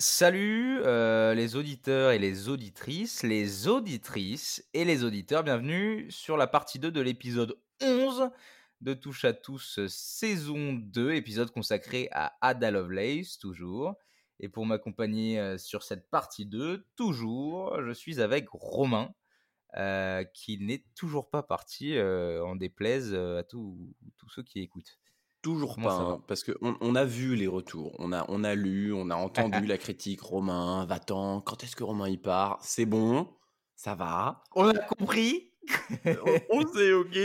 Salut euh, les auditeurs et les auditrices, les auditrices et les auditeurs, bienvenue sur la partie 2 de l'épisode 11 de Touche à tous saison 2, épisode consacré à Ada Lovelace toujours. Et pour m'accompagner euh, sur cette partie 2, toujours, je suis avec Romain, euh, qui n'est toujours pas parti en déplaise à tous ceux qui écoutent. Toujours pas, hein, parce qu'on on a vu les retours, on a, on a lu, on a entendu la critique. Romain, va-t'en, quand est-ce que Romain y part? C'est bon, ça va. On a compris? on, sait, ok.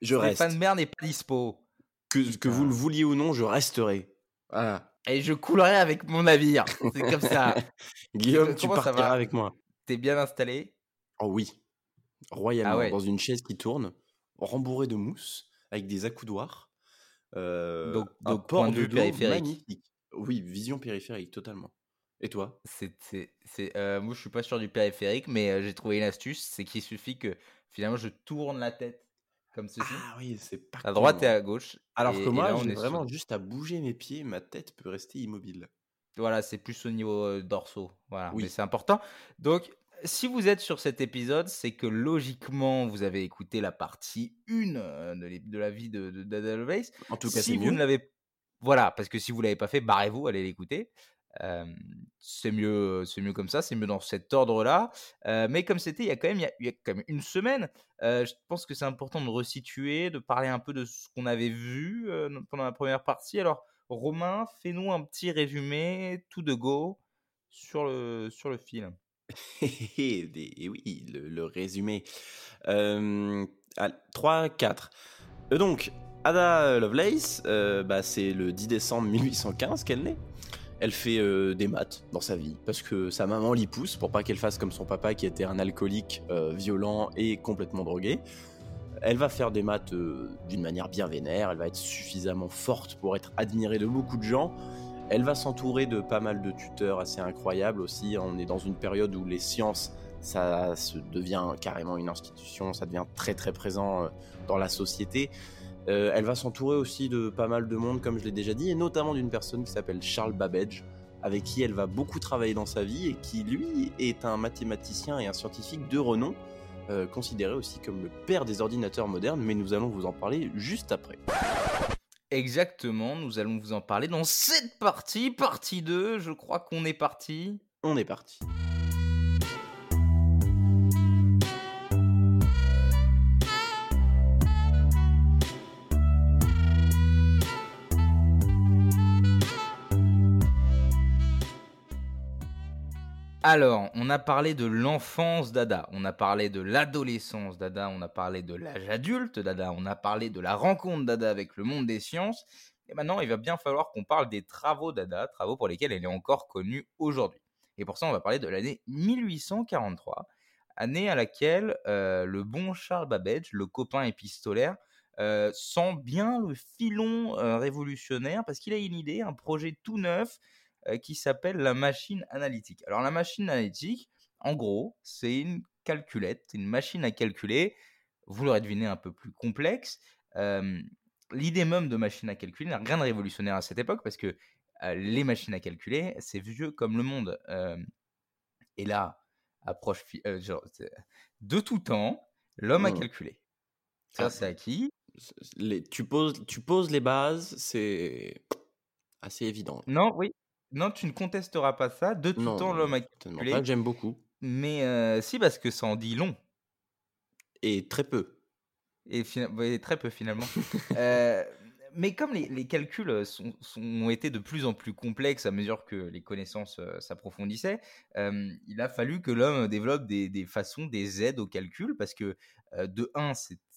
Je reste. Stéphane Mer n'est pas dispo. Que, que vous le vouliez ou non, je resterai. Voilà. Et je coulerai avec mon navire. C'est comme ça. Guillaume, tu partiras avec moi. T'es bien installé? Oh oui. Royalement, ah dans une chaise qui tourne, rembourrée de mousse, avec des accoudoirs euh, donc, donc point de vue périphérique. Oui, vision périphérique, totalement. Et toi? C'est, c'est, euh, Moi, je suis pas sûr du périphérique, mais euh, j'ai trouvé une astuce c'est qu'il suffit que finalement je tourne la tête comme ceci. Ah oui, c'est pas. À droite et à gauche. Alors que moi, j'ai vraiment juste à bouger mes pieds, ma tête peut rester immobile. Voilà, c'est plus au niveau dorsaux. Voilà, oui. mais c'est important. Donc, si vous êtes sur cet épisode, c'est que logiquement, vous avez écouté la partie 1 euh, de, la vie de, de En tout cas, si vous ne l'avez voilà, parce que si vous l'avez pas fait, barrez-vous, allez l'écouter. Euh, c'est mieux, c'est mieux comme ça, c'est mieux dans cet ordre-là. Euh, mais comme c'était il y a quand même, il y a, quand même une semaine, je pense que c'est important de resituer, de parler un peu de ce qu'on avait vu pendant la première partie. Alors, Romain, fais-nous un petit résumé, tout de go, sur le sur le film. et oui, le, résumé. Euh, 3, 4. Euh, donc, Ada Lovelace, euh, bah, c'est le 10 décembre 1815 qu'elle naît. Elle fait euh, des maths dans sa vie parce que sa maman l'y pousse pour pas qu'elle fasse comme son papa qui était un alcoolique violent et complètement drogué. Elle va faire des maths d'une manière bien vénère, elle va être suffisamment forte pour être admirée de beaucoup de gens elle va s'entourer de pas mal de tuteurs assez incroyables aussi. On est dans une période où les sciences, ça se devient carrément une institution, ça devient très très présent euh, dans la société. Euh, elle va s'entourer aussi de pas mal de monde, comme je l'ai déjà dit, et notamment d'une personne qui s'appelle Charles Babbage, avec qui elle va beaucoup travailler dans sa vie et qui, lui, est un mathématicien et un scientifique de renom, euh, considéré aussi comme le père des ordinateurs modernes, mais nous allons vous en parler juste après. Exactement, nous allons vous en parler dans cette partie, partie 2, je crois qu'on est parti. On est parti. Alors, on a parlé de l'enfance d'Ada, on a parlé de l'adolescence d'Ada, on a parlé de l'âge adulte d'Ada, on a parlé de la rencontre d'Ada avec le monde des sciences. Et maintenant, il va bien falloir qu'on parle des travaux d'Ada, travaux pour lesquels elle est encore connue aujourd'hui. Et pour ça, on va parler de l'année 1843, année à laquelle euh, le bon Charles Babbage, le copain épistolaire, euh, sent bien le filon euh, révolutionnaire parce qu'il a une idée, un projet tout neuf qui s'appelle la machine analytique. Alors la machine analytique, en gros, c'est une calculette, une machine à calculer. Vous l'aurez deviné un peu plus complexe. Euh, l'idée même de machine à calculer n'a rien de révolutionnaire à cette époque parce que euh, les machines à calculer, c'est vieux comme le monde. et là, approche de tout temps, l'homme a mmh. calculé. Ça, ah. c'est acquis. Les, tu, poses, tu poses les bases, c'est assez évident. Non, oui, non, tu ne contesteras pas ça. De tout temps, l'homme a calculé. pas que j'aime beaucoup. Mais euh, si, parce que ça en dit long. Et très peu. Et, très peu finalement. euh, mais comme les, calculs euh, sont, ont été de plus en plus complexes à mesure que les connaissances euh, s'approfondissaient, euh, il a fallu que l'homme développe des, façons, des aides au calcul, parce que de un,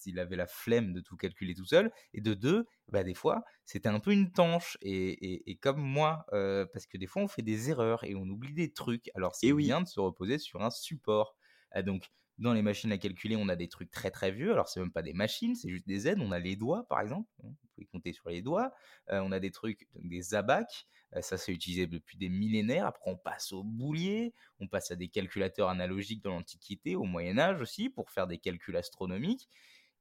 il avait la flemme de tout calculer tout seul, et de deux, bah, des fois, c'était un peu une tanche. Et, comme moi, parce que des fois, on fait des erreurs et on oublie des trucs. Alors, c'est bien de se reposer sur un support. donc, dans les machines à calculer, on a des trucs très très vieux. Alors, c'est même pas des machines, c'est juste des aides. On a les doigts, par exemple. Vous pouvez compter sur les doigts. Euh, on a des trucs, des abacs. Euh, ça, c'est utilisé depuis des millénaires. Après, on passe au boulier. On passe à des calculateurs analogiques dans l'Antiquité, au Moyen-Âge aussi, pour faire des calculs astronomiques.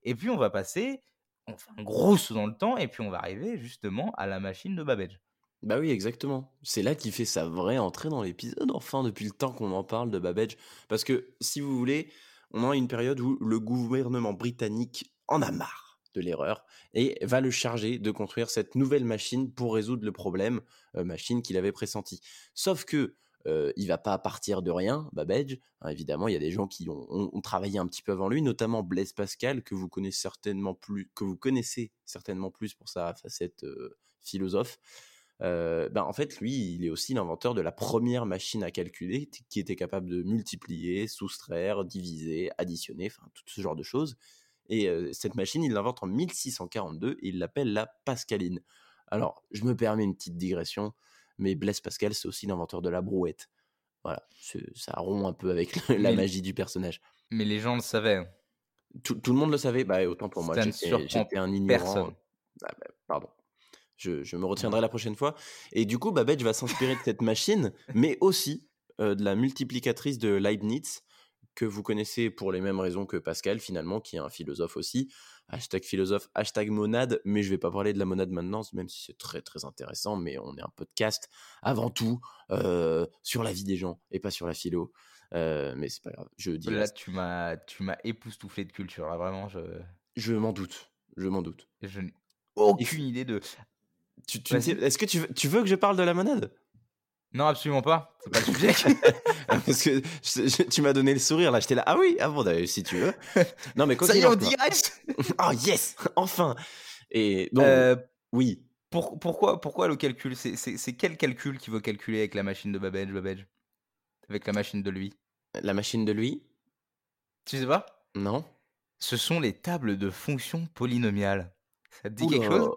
Et puis, on va passer, un gros saut dans le temps, et puis on va arriver justement à la machine de Babbage. Bah oui, exactement. C'est là qu'il fait sa vraie entrée dans l'épisode, enfin, depuis le temps qu'on en parle de Babbage. Parce que, si vous voulez, on a une période où le gouvernement britannique en a marre de l'erreur et va le charger de construire cette nouvelle machine pour résoudre le problème, euh, machine qu'il avait pressenti. Sauf que euh, il va pas partir de rien, Babbage. Hein, évidemment, il y a des gens qui ont, travaillé un petit peu avant lui, notamment Blaise Pascal, que vous connaissez certainement plus, que vous connaissez certainement plus pour sa facette euh, philosophe. Euh, ben en fait, lui, il est aussi l'inventeur de la première machine à calculer qui était capable de multiplier, soustraire, diviser, additionner, enfin tout ce genre de choses. Et cette machine, il l'invente en 1642 et il l'appelle la Pascaline. Alors, je me permets une petite digression, mais Blaise Pascal, c'est aussi l'inventeur de la brouette. Voilà, ça rompt un peu avec la magie du personnage. Mais les gens le savaient. Hein. Tout, le monde le savait, bah, autant pour moi, j'étais un ignorant. Ah, bah, pardon. Je, me retiendrai la prochaine fois. Et du coup, Babbage va s'inspirer de cette machine, mais aussi de la multiplicatrice de Leibniz, que vous connaissez pour les mêmes raisons que Pascal, finalement, qui est un philosophe aussi. Hashtag philosophe, hashtag monade, mais je vais pas parler de la monade maintenant, même si c'est très très intéressant, mais on est un podcast avant tout sur la vie des gens et pas sur la philo. mais c'est pas grave, je dis. Là, tu m'as, tu m'as époustouflé de culture, là, vraiment, je. Je m'en doute, je m'en doute. Je n'ai aucune idée de. Est-ce que tu veux, tu veux que je parle de la monade? Non, absolument pas. C'est pas le sujet. Parce que tu m'as donné le sourire là. J'étais là. Ah oui, ah bon, si tu veux. Non, mais quoi Ça y est, on Oh yes, enfin. Et donc, euh, oui. pourquoi, pourquoi le calcul? C'est quel calcul qui veut calculer avec la machine de Babbage, Babbage Avec la machine de lui? La machine de lui? Tu sais pas? Non. Ce sont les tables de fonctions polynomiales. Ça te dit quelque chose?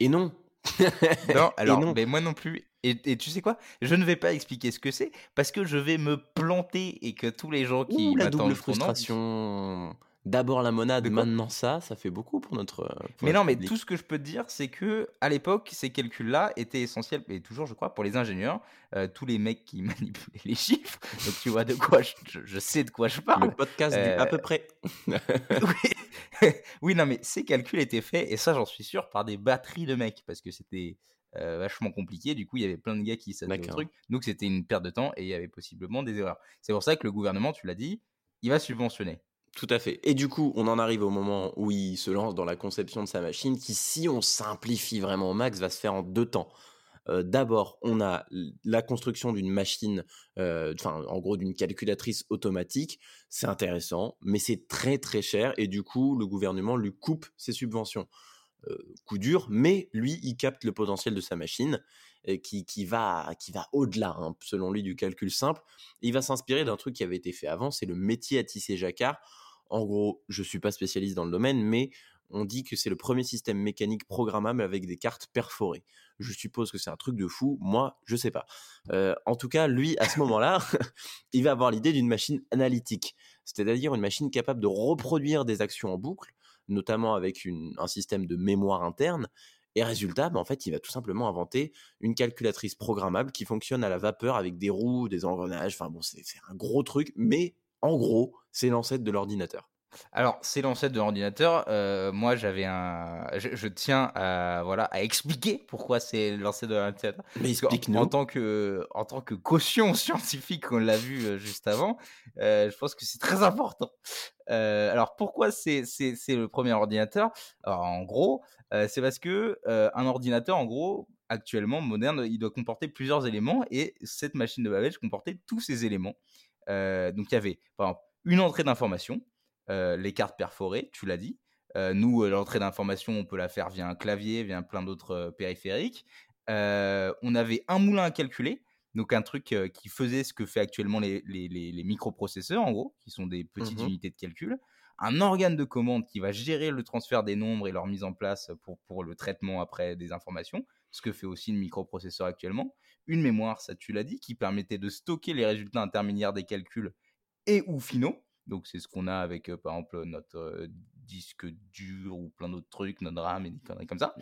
Et non. non, alors, mais moi non plus. Et, tu sais quoi? Je ne vais pas expliquer ce que c'est parce que je vais me planter et que tous les gens qui la double frustration. D'abord la monade, maintenant ça, ça fait beaucoup pour notre. mais non, mais tout ce que je peux te dire, c'est que à l'époque, ces calculs-là étaient essentiels, et toujours, je crois, pour les ingénieurs, euh, tous les mecs qui manipulaient les chiffres. Donc tu vois de quoi je, sais de quoi je parle. Le podcast à peu près. oui. oui, non, mais ces calculs étaient faits, et ça, j'en suis sûr, par des batteries de mecs, parce que c'était euh, vachement compliqué. Du coup, il y avait plein de gars qui savaient le truc. Donc, c'était une perte de temps et il y avait possiblement des erreurs. C'est pour ça que le gouvernement, tu l'as dit, il va subventionner. Tout à fait. Et du coup, on en arrive au moment où il se lance dans la conception de sa machine qui, si on simplifie vraiment au max, va se faire en deux temps. D'abord, on a la construction d'une machine, en gros, d'une calculatrice automatique. C'est intéressant, mais c'est très très cher et du coup, le gouvernement lui coupe ses subventions. Coup dur, mais lui, il capte le potentiel de sa machine qui, va, au-delà, hein, selon lui, du calcul simple. Il va s'inspirer d'un truc qui avait été fait avant, c'est le métier à tisser jacquard. En gros, je suis pas spécialiste dans le domaine, mais on dit que c'est le premier système mécanique programmable avec des cartes perforées. Je suppose que c'est un truc de fou. Moi, je sais pas. Euh, en tout cas, lui, à ce moment-là, il va avoir l'idée d'une machine analytique, c'est-à-dire une machine capable de reproduire des actions en boucle, notamment avec un système de mémoire interne. Et résultat, bah, en fait, il va tout simplement inventer une calculatrice programmable qui fonctionne à la vapeur avec des roues, des engrenages. Enfin bon, c'est un gros truc, mais en gros, c'est l'ancêtre de l'ordinateur. Alors, c'est l'ancêtre de l'ordinateur. Euh, moi, j'avais un. Je, tiens à, voilà, à expliquer pourquoi c'est l'ancêtre de l'ordinateur. Mais explique-nous. En, tant que, en tant que caution scientifique, on l'a vu euh, juste avant, euh, je pense que c'est très important. alors, pourquoi c'est le premier ordinateur? Alors, En gros, c'est parce que un ordinateur, en gros, actuellement, moderne, il doit comporter plusieurs éléments et cette machine de Babbage comportait tous ces éléments. donc, il y avait, par exemple, une entrée d'information les cartes perforées, tu l'as dit. Euh, nous, euh, l'entrée d'information, on peut la faire via un clavier, via plein d'autres périphériques. on avait un moulin à calculer, donc un truc qui faisait ce que fait actuellement les, microprocesseurs, en gros, qui sont des petites mmh unités de calcul. Un organe de commande qui va gérer le transfert des nombres et leur mise en place pour, pour le traitement après des informations, ce que fait aussi le microprocesseur actuellement. Une mémoire, ça tu l'as dit, qui permettait de stocker les résultats intermédiaires des calculs et ou finaux. Donc c'est ce qu'on a avec par exemple notre disque dur ou plein d'autres trucs, notre RAM et des conneries comme ça.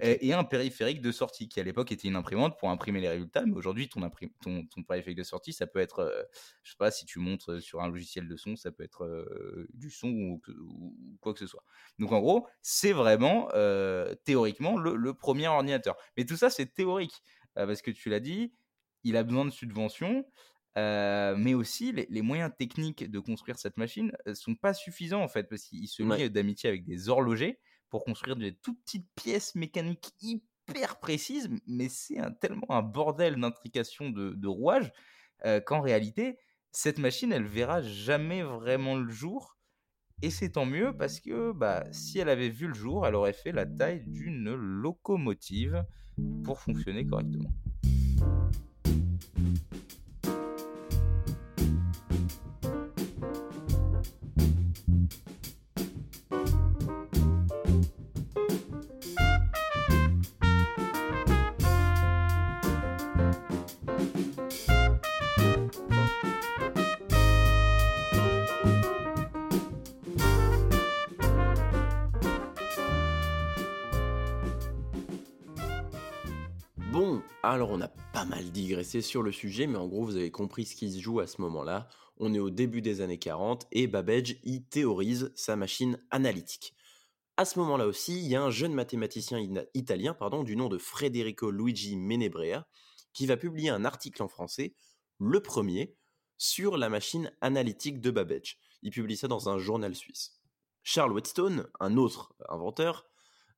et, un périphérique de sortie qui à l'époque était une imprimante pour imprimer les résultats, mais aujourd'hui ton, ton, ton, périphérique de sortie ça peut être, je sais pas, si tu montes sur un logiciel de son, ça peut être du son ou, quoi que ce soit. Donc en gros, c'est vraiment théoriquement le, le, premier ordinateur. Mais tout ça c'est théorique. parce que tu l'as dit, il a besoin de subventions, mais aussi les, moyens techniques de construire cette machine ne sont pas suffisants en fait, parce qu'il se lie d'amitié avec des horlogers pour construire des toutes petites pièces mécaniques hyper précises, mais c'est tellement un bordel d'intrication de, rouages qu'en réalité, cette machine, elle verra jamais vraiment le jour. Et c'est tant mieux parce que bah, si elle avait vu le jour, elle aurait fait la taille d'une locomotive pour fonctionner correctement. Digressé sur le sujet, mais en gros vous avez compris ce qui se joue à ce moment-là. On est au début des années 40 et Babbage y théorise sa machine analytique. À ce moment-là aussi, il y a un jeune mathématicien italien pardon, du nom de Federico Luigi Menebrea qui va publier un article en français, le premier, sur la machine analytique de Babbage. Il publie ça dans un journal suisse. Charles Whetstone, un autre inventeur,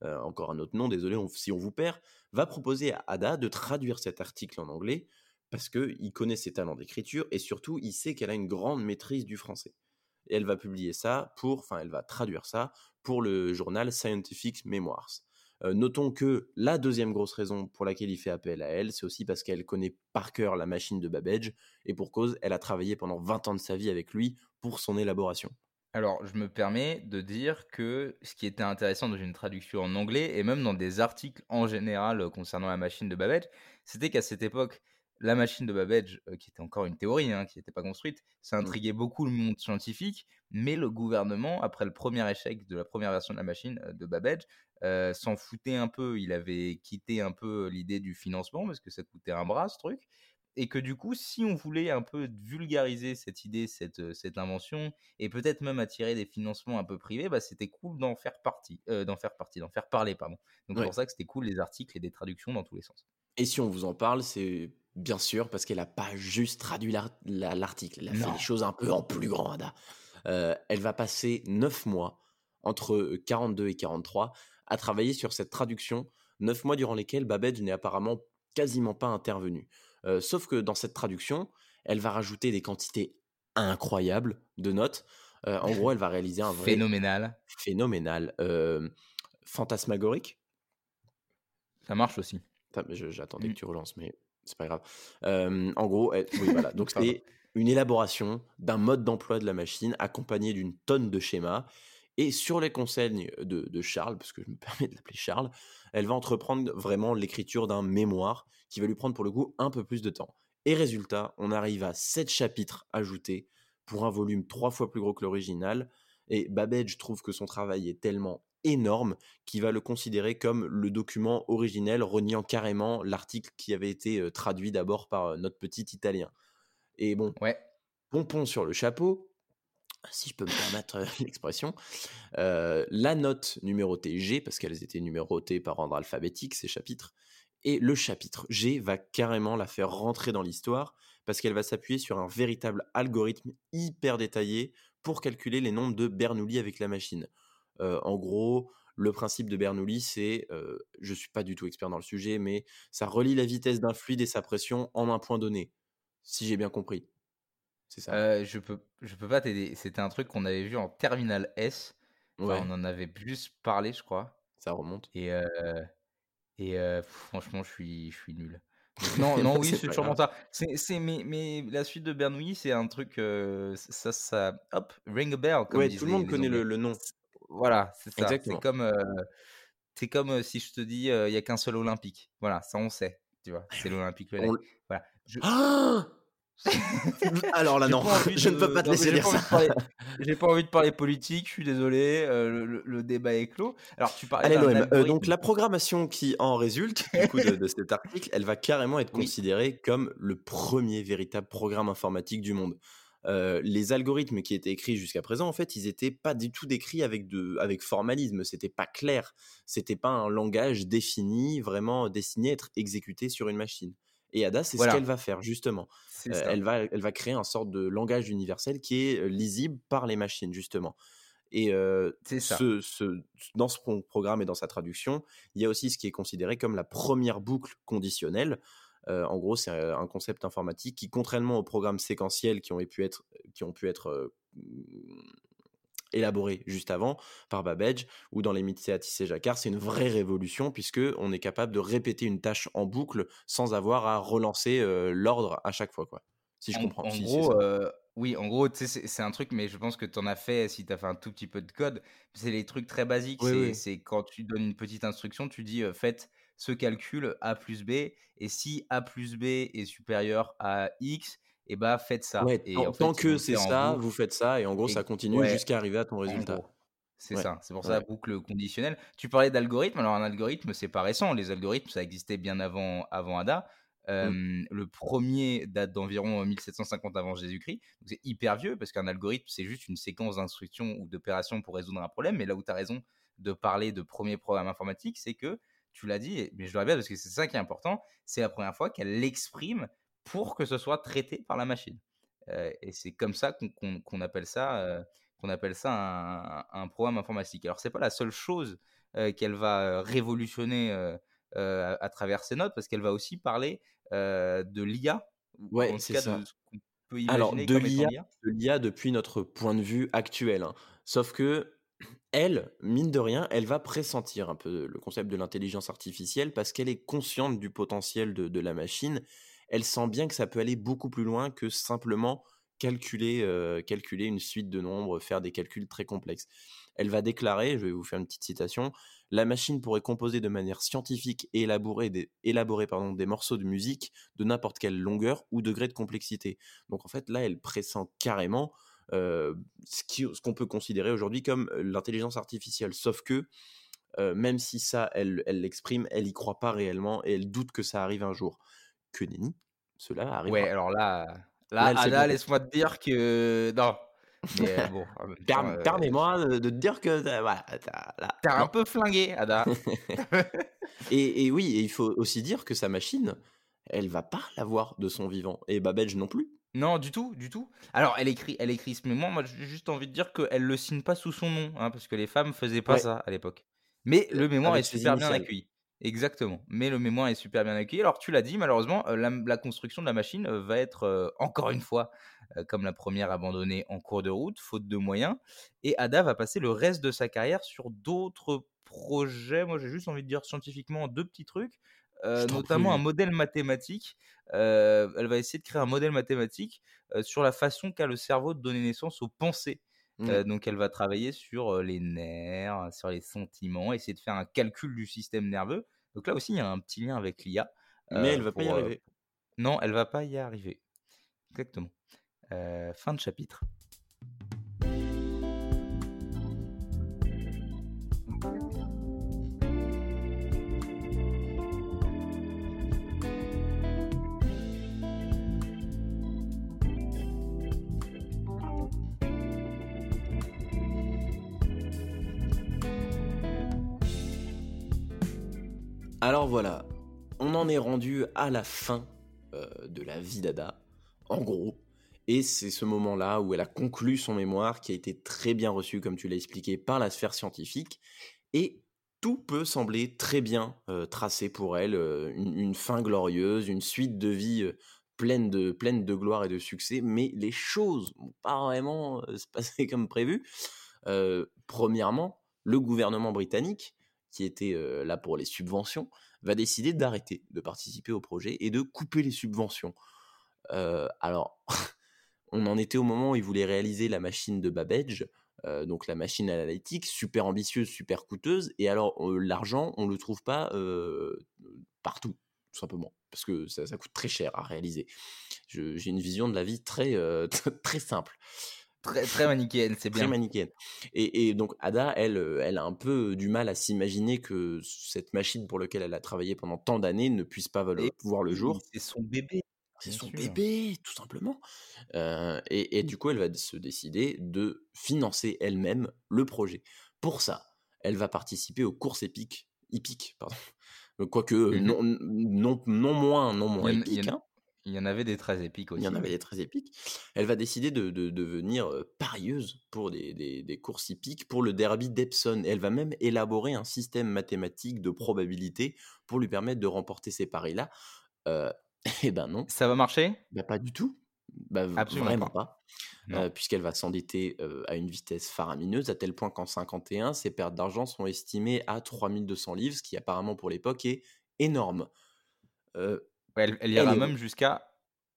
euh, encore un autre nom, désolé si on vous perd, va proposer à Ada de traduire cet article en anglais parce qu'il connaît ses talents d'écriture et surtout il sait qu'elle a une grande maîtrise du français. Et elle va publier ça pour, enfin elle va traduire ça pour le journal Scientific Memoirs. Euh, notons que la deuxième grosse raison pour laquelle il fait appel à elle, c'est aussi parce qu'elle connaît par cœur la machine de Babbage, et pour cause, elle a travaillé pendant 20 ans de sa vie avec lui pour son élaboration. Alors, je me permets de dire que ce qui était intéressant dans une traduction en anglais, et même dans des articles en général euh, concernant la machine de Babbage, c'était qu'à cette époque, la machine de Babbage, euh, qui était encore une théorie, hein, qui n'était pas construite, ça mmh. intriguait beaucoup le monde scientifique, mais le gouvernement, après le premier échec de la première version de la machine euh, de Babbage, s'en foutait un peu. Il avait quitté un peu l'idée du financement, parce que ça coûtait un bras, ce truc et que du coup, si on voulait un peu vulgariser cette idée, cette, cette invention, et peut-être même attirer des financements un peu privés, bah, c'était cool d'en faire partie, d'en faire partie, d'en faire parler, pardon. Donc c'est pour ça que c'était cool les articles et des traductions dans tous les sens. Et si on vous en parle, c'est bien sûr parce qu'elle n'a pas juste traduit l'article, elle a fait les choses un peu en plus grand, Ada. elle va passer neuf mois entre 42 et 43 à travailler sur cette traduction, neuf mois durant lesquels Babbage n'est apparemment quasiment pas sauf que dans cette traduction, elle va rajouter des quantités incroyables de notes. en gros, elle va réaliser un vrai phénoménal, phénoménal, fantasmagorique. Ça marche aussi. J'attendais que mmh. tu relances, mais c'est pas grave. en gros, voilà. Donc c'est une élaboration d'un mode d'emploi de la machine accompagné d'une tonne de schémas. Et sur les conseils de, de Charles, parce que je me permets de l'appeler Charles, elle va entreprendre vraiment l'écriture d'un mémoire qui va lui prendre pour le coup un peu plus de temps. Et résultat, on arrive à 7 chapitres ajoutés pour un volume trois fois plus gros que l'original. Et Babbage trouve que son travail est tellement énorme qu'il va le considérer comme le document originel, reniant carrément l'article qui avait été euh, traduit d'abord par euh, notre petit italien. Et bon, ouais. pompon sur le chapeau, si je peux me permettre euh, l'expression, la note numérotée G, parce qu'elles étaient numérotées par ordre alphabétique, ces chapitres, et le chapitre G va carrément la faire rentrer dans l'histoire parce qu'elle va s'appuyer sur un véritable algorithme hyper détaillé pour calculer les nombres de Bernoulli avec la machine. Euh, en gros, le principe de Bernoulli, c'est, euh, je ne suis pas du tout expert dans le sujet, mais ça relie la vitesse d'un fluide et sa pression en un point donné, si j'ai bien compris. C'est ça. Euh, je peux, je peux pas t'aider. C'était un truc qu'on avait vu en Terminal S. On en avait plus parlé, je crois. Ça remonte. Et et franchement, je suis, je suis nul. Non, non, oui, c'est sûrement ça. C'est, mais, mais la suite de Bernoulli, c'est un truc, ça, ça, hop, ring a bell. Comme ouais, tout le monde connaît le, nom. Voilà, c'est ça. C'est comme, c'est comme si je te dis, il n'y a qu'un seul Olympique. Voilà, ça on sait. Tu vois, c'est l'Olympique Voilà. Je... Ah Alors là, non, je ne peux pas te laisser dire ça. J'ai pas envie de parler politique, je suis désolé, euh, le, débat est clos. Alors, tu parlais Allez, euh, donc, la programmation qui en résulte du coup, de, cet article, elle va carrément être considérée comme le premier véritable programme informatique du monde. les algorithmes qui étaient écrits jusqu'à présent, en fait, ils n'étaient pas du tout décrits avec, de, avec formalisme. C'était pas clair. C'était pas un langage défini, vraiment destiné à être exécuté sur une machine. Et Ada, c'est ce qu'elle va faire, justement. elle, va, elle va créer un sorte de langage universel qui est lisible par les machines, justement. Et ce, ce, dans ce programme et dans sa traduction, il y a aussi ce qui est considéré comme la première boucle conditionnelle. en gros, c'est un concept informatique qui, contrairement aux programmes séquentiels qui ont pu être, qui ont pu être élaborés juste avant par Babbage ou dans les métiers à tisser Jacquard, c'est une vraie révolution puisque on est capable de répéter une tâche en boucle sans avoir à relancer l'ordre à chaque fois, quoi. Si je comprends. En gros, oui, en gros, c'est un truc, mais je pense que tu en as fait si tu as fait un tout petit peu de code. C'est les trucs très basiques. c'est quand tu donnes une petite instruction, tu dis faites ce calcul A plus B, et si A plus B est supérieur à X, et bah faites ça. et tant, que c'est ça, vous faites ça, et en gros, ça continue jusqu'à arriver à ton résultat. C'est ça, c'est pour ça boucle conditionnelle. Tu parlais d'algorithme, alors un algorithme, c'est pas récent. Les algorithmes, ça existait bien avant, avant ADA. Mmh. Le premier date d'environ 1750 avant Jésus-Christ. C'est hyper vieux parce qu'un algorithme, c'est juste une séquence d'instructions ou d'opérations pour résoudre un problème. Mais là où tu as raison de parler de premier programme informatique, c'est que tu l'as dit, mais je le répète parce que c'est ça qui est important, c'est la première fois qu'elle l'exprime pour que ce soit traité par la machine. et c'est comme ça qu'on appelle ça, qu'on appelle ça un, un, programme informatique. Alors c'est pas la seule chose qu'elle va révolutionner à, travers ses notes parce qu'elle va aussi parler de l'IA. Ouais, c'est ça. Alors, de l'IA, de l'IA depuis notre point de vue actuel. Hein. Sauf que elle, mine de rien, elle va pressentir un peu le concept de l'intelligence artificielle parce qu'elle est consciente du potentiel de, la machine. Elle sent bien que ça peut aller beaucoup plus loin que simplement calculer, calculer une suite de nombres, faire des calculs très complexes. Elle va déclarer, je vais vous faire une petite citation, la machine pourrait composer de manière scientifique et élaborer des, morceaux de musique de n'importe quelle longueur ou degré de complexité. Donc en fait, là, elle pressent carrément euh, ce qu'on peut considérer aujourd'hui comme euh, l'intelligence artificielle. Sauf que, euh, même si ça, elle l'exprime, elle, n'y croit pas réellement et elle doute que ça arrive un jour. Que nenni, cela arrive. Ouais, alors là, là, là laisse-moi te dire que... Non, euh, bon, euh, Permets-moi de, te dire que voilà, t'es un peu flingué, Ada. et, oui, il faut aussi dire que sa machine, elle va pas l'avoir de son vivant. Et Babbage non plus. Non, du tout, du tout. Alors, elle écrit, elle écrit ce mémoire. Moi, j'ai juste envie de dire qu'elle le signe pas sous son nom, hein, parce que les femmes faisaient pas ça à l'époque. Mais le mémoire est super bien accueilli. Exactement. Mais le mémoire est super bien accueilli. Alors, tu l'as dit, malheureusement, euh, la, construction de la machine va être, encore une fois, euh, comme la première abandonnée en cours de route, faute de moyens. Et Ada va passer le reste de sa carrière sur d'autres projets. Moi, j'ai juste envie de dire scientifiquement deux petits trucs. Euh, notamment un modèle mathématique. Euh, elle va essayer de créer un modèle mathématique sur la façon qu'a le cerveau de donner naissance aux pensées. Mmh. donc, elle va travailler sur les nerfs, sur les sentiments, essayer de faire un calcul du système nerveux. Donc là aussi, il y a un petit lien avec l'IA. Mais elle va pas y arriver. non, elle va pas y arriver. Exactement. Fin de chapitre. Alors voilà, on en est rendu à la fin euh, de la vie d'Ada. En gros, et c'est ce moment-là où elle a conclu son mémoire qui a été très bien reçu, comme tu l'as expliqué, par la sphère scientifique. Et tout peut sembler très bien euh, tracé pour elle, euh, une, fin glorieuse, une suite de vie pleine, de, gloire et de succès, mais les choses n'ont pas vraiment se passé comme prévu. premièrement, le gouvernement britannique, qui était là pour les subventions, va décider d'arrêter de participer au projet et de couper les subventions. alors, on en était au moment où ils voulaient réaliser la machine de Babbage, euh, donc la machine analytique, super ambitieuse, super coûteuse, et alors euh, l'argent, on ne le trouve pas euh, partout, tout simplement, parce que ça, coûte très cher à réaliser. J'ai une vision de la vie très, très simple. Très, très manichéenne, c'est bien. Très manichéenne. Et, donc Ada, elle, elle a un peu du mal à s'imaginer que cette machine pour laquelle elle a travaillé pendant tant d'années ne puisse pas pouvoir le jour. C'est son bébé. c'est son bébé, tout simplement. et, et, du coup, elle va se décider de financer elle-même le projet. Pour ça, elle va participer aux courses épiques, hippiques, pardon. Quoique mmh non, non, non moins, non moins épiques. Hein. Il y en avait des très épiques aussi. Il y en avait des très épiques. Elle va décider de, devenir parieuse pour des, courses hippiques, pour le derby d'Epsom. Elle va même élaborer un système mathématique de probabilité pour lui permettre de remporter ces paris-là. Euh, eh ben non. Ça va marcher? Bah, Pas du tout. Bah, Absolument vraiment pas. Puisqu'elle va s'endetter à une vitesse faramineuse, à tel point qu'en 51, ses pertes d'argent sont estimées à 3200 livres, ce qui apparemment pour l'époque est énorme. Elle, ira même jusqu'à,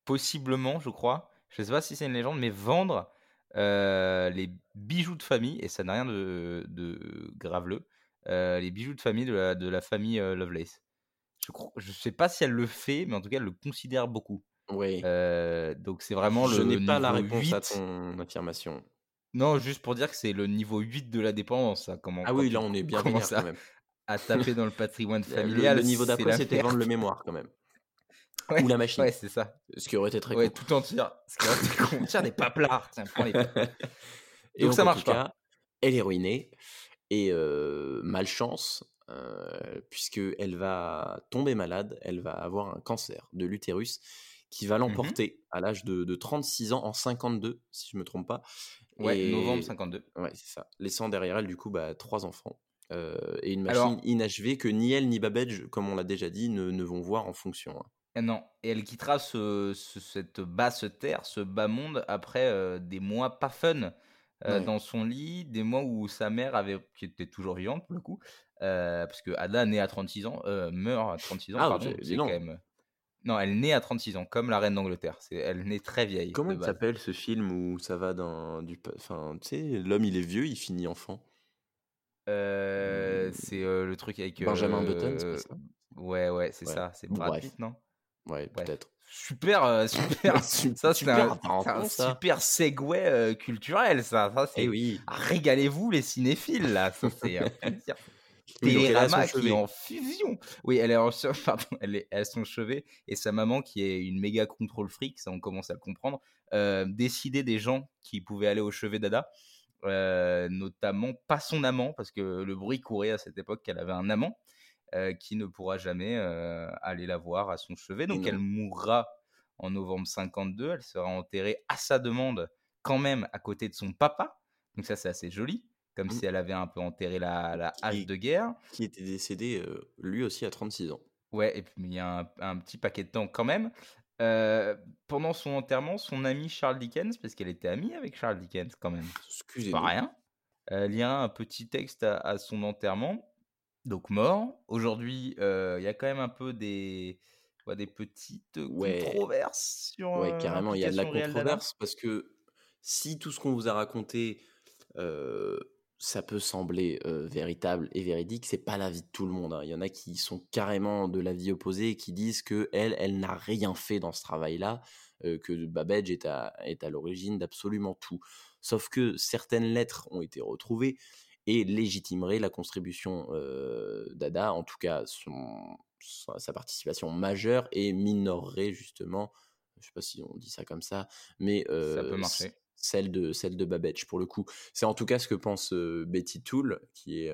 possiblement, je crois, je ne sais pas si c'est une légende, mais vendre les bijoux de famille, et ça n'a rien de, de graveleux, les bijoux de famille de la, de la famille Lovelace. Je ne sais pas si elle le fait, mais en tout cas, elle le considère beaucoup. Oui. donc c'est vraiment je le. Je n'ai pas la réponse à ton affirmation. Non, juste pour dire que c'est le niveau 8 de la dépendance. Ça. Comment, ah oui, là on est bien vénère, quand même. À taper dans le patrimoine familial. Le, le niveau d'après, c'était vendre le mémoire quand même. Ou la machine. Ouais, c'est ça. Ce qui aurait été très ouais, tout entier. Ce qui aurait été con. Tiens, des paplards. Tiens, prends les Et donc, ça marche pas. elle est ruinée. Et malchance, euh, puisqu'elle va tomber malade, elle va avoir un cancer de l'utérus qui va mmh l'emporter à l'âge de, 36 ans en 52, si je me trompe pas. Ouais, novembre 52. Ouais, c'est ça. Laissant derrière elle, du coup, bah, trois enfants. Euh, et une machine inachevée que ni elle ni Babbage, comme on l'a déjà dit, ne, vont voir en fonction. Hein. Et non, et elle quittera ce, cette basse terre, ce bas monde, après euh, des mois pas fun euh, dans son lit, des mois où sa mère avait, qui était toujours vivante pour le coup, parce que Ada naît à 36 ans, meurt à 36 ans, ah, pardon, c'est quand même non, elle naît à 36 ans, comme la reine d'Angleterre. C'est, elle naît très vieille. Comment il s'appelle ce film où ça va dans du, enfin, tu sais, l'homme il est vieux, il finit enfant? Euh, c'est euh, le truc avec Benjamin euh, Button, c'est ça? Ouais, ouais, c'est ça. C'est Brad Pitt, non? Ouais, peut-être. Super, super. ça, c'est un, un super segway culturel, ça. ça c'est, eh oui. Régalez-vous les cinéphiles là. Ça, c'est un plaisir. Télérama qui est en fusion. Oui, elle est en pardon, elle est à son chevet et sa maman qui est une méga contrôle fric, ça on commence à le comprendre, euh, décider des gens qui pouvaient aller au chevet d'Ada, euh, notamment pas son amant parce que le bruit courait à cette époque qu'elle avait un amant euh, qui ne pourra jamais euh, aller la voir à son chevet, donc elle mourra en novembre 52, elle sera enterrée à sa demande quand même à côté de son papa. Donc ça c'est assez joli comme mmh. si elle avait un peu enterré la, la hache de guerre. Qui était décédé lui aussi à 36 ans. Ouais, et puis il y a un, petit paquet de temps quand même. pendant son enterrement, son ami Charles Dickens, parce qu'elle était amie avec Charles Dickens quand même, excusez-moi, rien, elle lira un petit texte à, son enterrement, donc mort. Aujourd'hui, il y a quand même un peu des, des petites controverses sur. Ouais, carrément, il y a de la controverse parce que si tout ce qu'on vous a raconté ça peut sembler véritable et véridique, c'est pas l'avis de tout le monde. Hein. Il y en a qui sont carrément de l'avis opposé et qui disent que elle, elle n'a rien fait dans ce travail-là, que Babbage est à, est à l'origine d'absolument tout. Sauf que certaines lettres ont été retrouvées et légitimeraient la contribution d'Ada, en tout cas son, sa, participation majeure et minorerait justement, je sais pas si on dit ça comme ça, mais ça peut marcher celle de celle de Babbage pour le coup. C'est en tout cas ce que pense Betty Toole qui est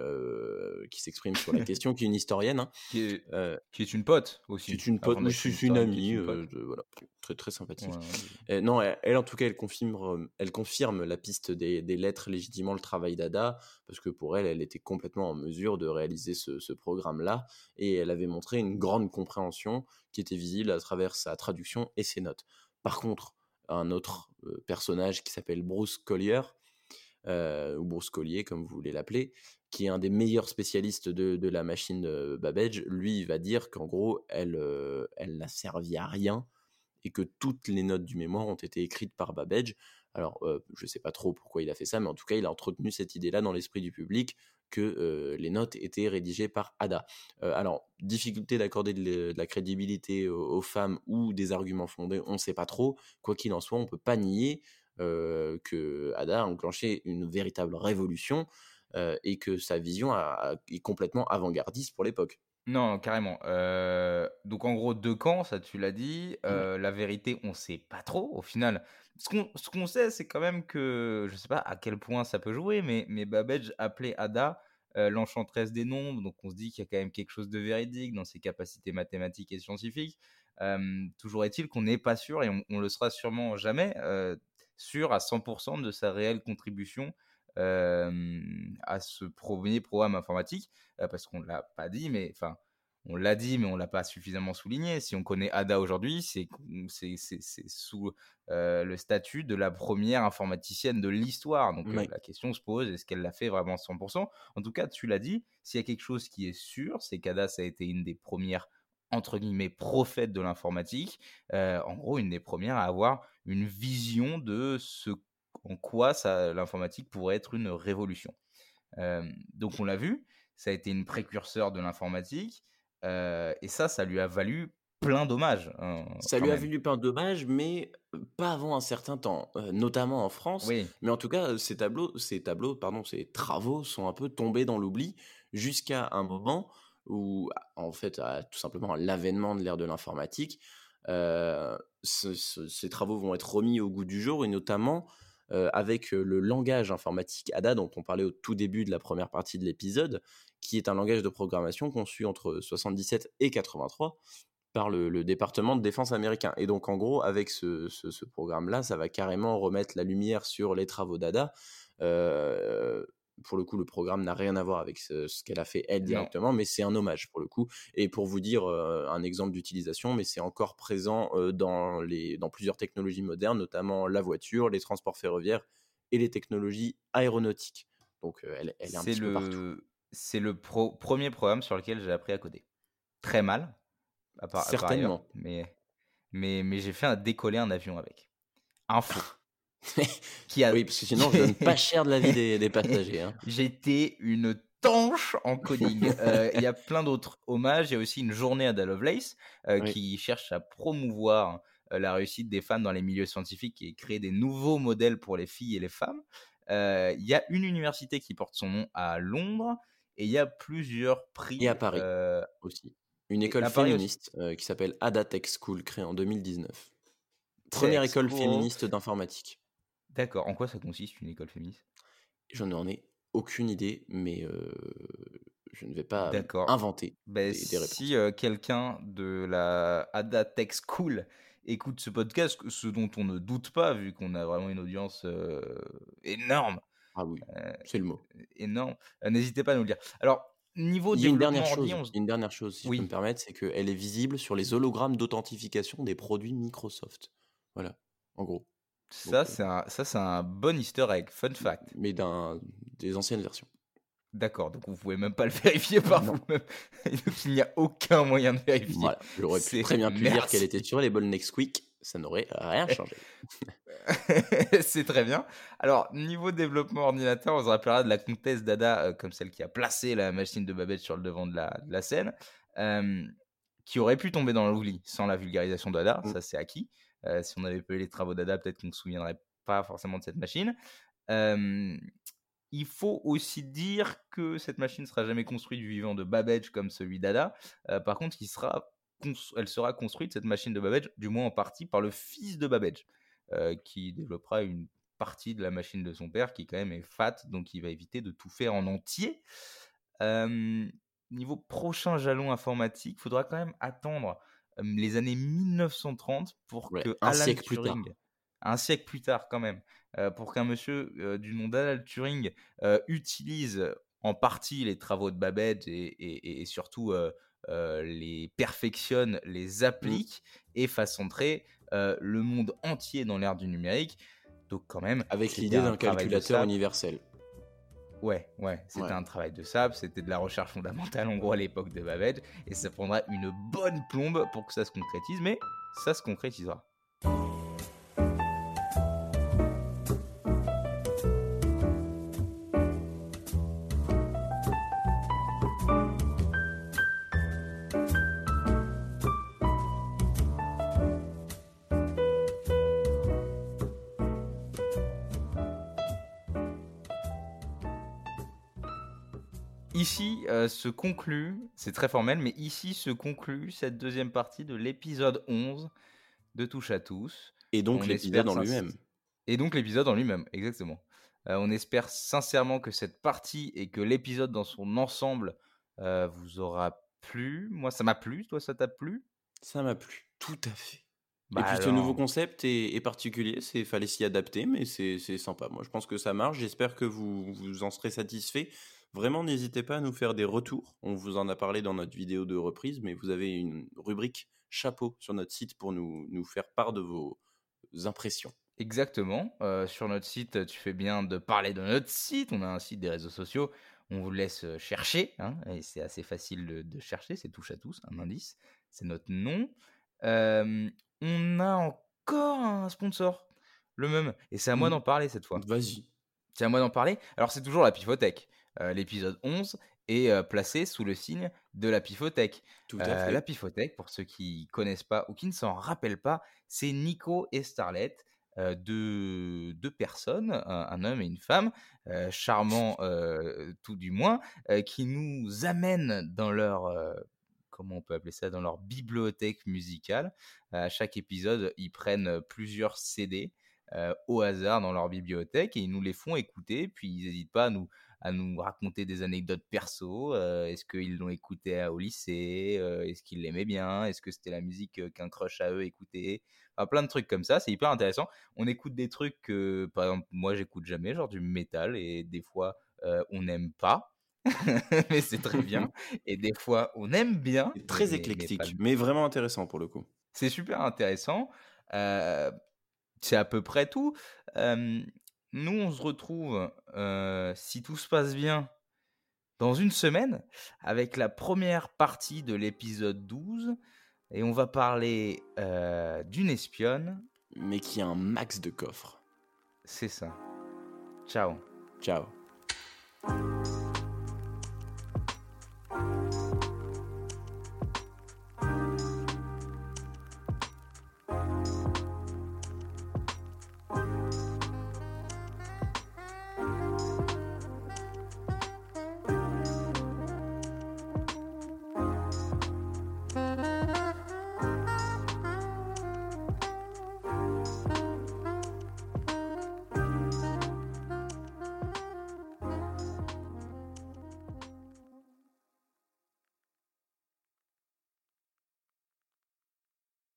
qui s'exprime sur la question, qui est une historienne, hein. qui, est, qui, est, une pote aussi. Qui est une pote, mais c'est une amie, voilà, très très sympathique. non, elle, en tout cas elle confirme elle confirme la piste des, des lettres légitimement le travail d'Ada parce que pour elle elle était complètement en mesure de réaliser ce, ce programme là et elle avait montré une grande compréhension qui était visible à travers sa traduction et ses notes. Par contre un autre personnage qui s'appelle Bruce Collier, ou Bruce Collier comme vous voulez l'appeler, qui est un des meilleurs spécialistes de, la machine de Babbage, lui il va dire qu'en gros elle, elle n'a servi à rien et que toutes les notes du mémoire ont été écrites par Babbage. Alors, je ne sais pas trop pourquoi il a fait ça, mais en tout cas, il a entretenu cette idée-là dans l'esprit du public que les notes étaient rédigées par Ada. alors, difficulté d'accorder de, la crédibilité aux, femmes ou des arguments fondés, on ne sait pas trop. Quoi qu'il en soit, on ne peut pas nier que Ada a enclenché une véritable révolution et que sa vision est complètement avant-gardiste pour l'époque. Non, carrément. Euh, donc en gros, deux camps, ça tu l'as dit. Mmh. Euh, la vérité, on sait pas trop au final. Ce qu'on ce qu'on sait, c'est quand même que, je sais pas à quel point ça peut jouer, mais, mais Babbage appelait Ada euh, l'enchanteresse des nombres, donc on se dit qu'il y a quand même quelque chose de véridique dans ses capacités mathématiques et scientifiques. Toujours est-il qu'on n'est pas sûr, et on, on le sera sûrement jamais, sûr à 100% de sa réelle contribution à ce premier programme informatique, euh, parce qu'on ne l'a pas dit, mais enfin, on l'a dit, mais on l'a pas suffisamment souligné. Si on connaît Ada aujourd'hui, c'est sous euh, le statut de la première informaticienne de l'histoire. Donc euh, la question se pose est-ce qu'elle l'a fait vraiment à 100% En tout cas, tu l'as dit. S'il y a quelque chose qui est sûr, c'est qu'Ada ça a été une des premières entre guillemets prophètes de l'informatique. Euh, en gros, une des premières à avoir une vision de ce en quoi ça l'informatique pourrait être une révolution. Euh, donc on l'a vu, ça a été une précurseur de l'informatique. Euh, et ça, ça lui a valu plein d'hommages. hein, Ça lui a valu plein de dommages, mais euh, pas avant un certain temps, euh, notamment en France. Oui, Mais en tout cas, ces tableaux, ces tableaux, pardon, ces travaux sont un peu tombés dans l'oubli jusqu'à un moment où, en fait, à- tout simplement à l'avènement de l'ère de l'informatique, ce- ce- ces travaux vont être remis au goût du jour et notamment euh, avec euh, le langage informatique ADA dont on parlait au tout début de la première partie de l'épisode, qui est un langage de programmation conçu entre 77 et 83 par le, département de défense américain. Et donc, en gros, avec ce, programme-là, ça va carrément remettre la lumière sur les travaux d'Ada. Pour le coup, le programme n'a rien à voir avec ce, ce qu'elle a fait elle directement, mais c'est un hommage pour le coup. Et pour vous dire euh, un exemple d'utilisation, mais c'est encore présent euh, dans, les, dans plusieurs technologies modernes, notamment la voiture, les transports ferroviaires et les technologies aéronautiques. Donc, euh, elle, elle est un petit peu partout. c'est le pro- premier programme sur lequel j'ai appris à coder. Très mal, à part, à par ailleurs, Certainement. mais, mais, mais j'ai fait un décoller un avion avec. Info. Qui a, Oui, parce que sinon, je donne pas cher de la vie des, des passagers. hein. J'étais une tanche en coding. Euh, Il y a plein d'autres hommages. Il y a aussi une journée à Da Lovelace euh, Oui. qui cherche à promouvoir euh, la réussite des femmes dans les milieux scientifiques et créer des nouveaux modèles pour les filles et les femmes. Euh, Il y a une université qui porte son nom à Londres et il y a plusieurs prix. Et à Paris. euh, aussi. Une école féministe euh, qui s'appelle Adatech School, créée en 2019. Première Tech école féministe d'informatique. D'accord. En quoi ça consiste une école féministe? Je n'en ai aucune idée, mais euh, je ne vais pas inventer Ben, des, des réponses. si euh, quelqu'un de la Ada Tech School écoute ce podcast, ce dont on ne doute pas, vu qu'on a vraiment une audience euh, énorme, Ah oui, c'est le mot. énorme, n'hésitez pas à nous le dire. Alors, niveau Il y a une dernière chose, on une dernière chose, si je Oui. peux me permettre, c'est qu'elle est visible sur les hologrammes d'authentification des produits Microsoft. Voilà, en gros. Ça, euh, c'est un, ça, c'est un bon easter egg, fun fact. mais d'un des anciennes versions. D'accord, donc vous pouvez même pas le vérifier par vous-même. donc il n'y a aucun moyen de vérifier. Voilà, j'aurais pu très bien pu dire qu'elle était sur les bonnes Nesquik, ça n'aurait rien changé. c'est très bien. Alors, niveau développement ordinateur, on se rappellera de la comtesse Dada, euh, comme celle qui a placé la machine de Babette sur le devant de la, de la scène, euh, qui aurait pu tomber dans l'oubli sans la vulgarisation d'Ada, Mm. ça c'est acquis. Euh, si on avait pas eu les travaux d'Ada, peut-être qu'on ne se souviendrait pas forcément de cette machine. Il faut aussi dire que cette machine ne sera jamais construite du vivant de Babbage comme celui d'Ada. Euh, par contre, elle sera construite, cette machine de Babbage, du moins en partie, par le fils de Babbage, euh, qui développera une partie de la machine de son père, qui quand même est fat, donc il va éviter de tout faire en entier. Niveau prochain jalon informatique, il faudra quand même attendre les années 1930 pour Ouais, que un Alan siècle plus tard. Turing, un siècle plus tard quand même, pour qu'un monsieur du nom d'Alan Turing utilise en partie les travaux de Babbage et, et- et surtout euh, les perfectionne, les applique et fasse entrer euh, le monde entier dans l'ère du numérique. Donc quand même, Avec l'idée un d'un calculateur universel. Ouais, ouais, c'était Ouais. un travail de sable, c'était de la recherche fondamentale en gros à l'époque de Babbage, et ça prendra une bonne plombe pour que ça se concrétise, mais ça se concrétisera. Ici euh, se conclut, c'est très formel, mais ici se conclut cette deuxième partie de l'épisode 11 de Touche à tous. Et donc On l'épisode en lui-même. Et donc l'épisode en lui-même, exactement. Euh, on espère sincèrement que cette partie et que l'épisode dans son ensemble euh, vous aura plu. Moi, ça m'a plu. Toi, ça t'a plu? Ça m'a plu, tout à fait. Bah et puis ce nouveau concept est, est particulier, c'est fallait s'y adapter, mais c'est c'est sympa. Moi, je pense que ça marche. J'espère que vous, vous en serez satisfait. Vraiment, n'hésitez pas à nous faire des retours. On vous en a parlé dans notre vidéo de reprise, mais vous avez une rubrique chapeau sur notre site pour nous, nous faire part de vos impressions. Exactement. Euh, sur notre site, tu fais bien de parler de notre site. On a un site des réseaux sociaux. On vous laisse euh, chercher. hein, et c'est assez facile de, de chercher. C'est touche à tous, un indice. C'est notre nom. Euh, on a encore un sponsor. Le même. Et c'est à moi Mhm. d'en parler cette fois. Vas-y. C'est à moi d'en parler. Alors, c'est toujours la Pifothèque. Euh, L'épisode 11 est euh, placé sous le signe de la Pifothèque. Tout à Euh, fait. la Pifothèque, pour ceux qui connaissent pas ou qui ne s'en rappellent pas, c'est Nico et Starlet, deux, deux personnes, un, un homme et une femme, charmants tout du moins, qui nous amènent dans leur, comment on peut appeler ça, dans leur bibliothèque musicale. À chaque épisode, ils prennent plusieurs CD euh, au hasard dans leur bibliothèque et ils nous les font écouter, puis ils n'hésitent pas à nous, à nous raconter des anecdotes perso. euh, Est-ce qu'ils l'ont écouté au lycée euh, Est-ce qu'ils l'aimaient bien Est-ce que c'était la musique euh, qu'un crush à eux écoutait Enfin, plein de trucs comme ça, c'est hyper intéressant. On écoute des trucs que, par exemple, moi j'écoute jamais, genre du métal, et des fois euh, on n'aime pas, mais c'est très bien. Et des fois on aime bien, Très mais- éclectique, mais vraiment intéressant pour le coup. c'est super intéressant. C'est à peu près tout. Nous, on se retrouve, euh, si tout se passe bien, dans une semaine, avec la première partie de l'épisode 12. Et on va parler euh, d'une espionne. Mais qui a un max de coffres. C'est ça. Ciao. Ciao.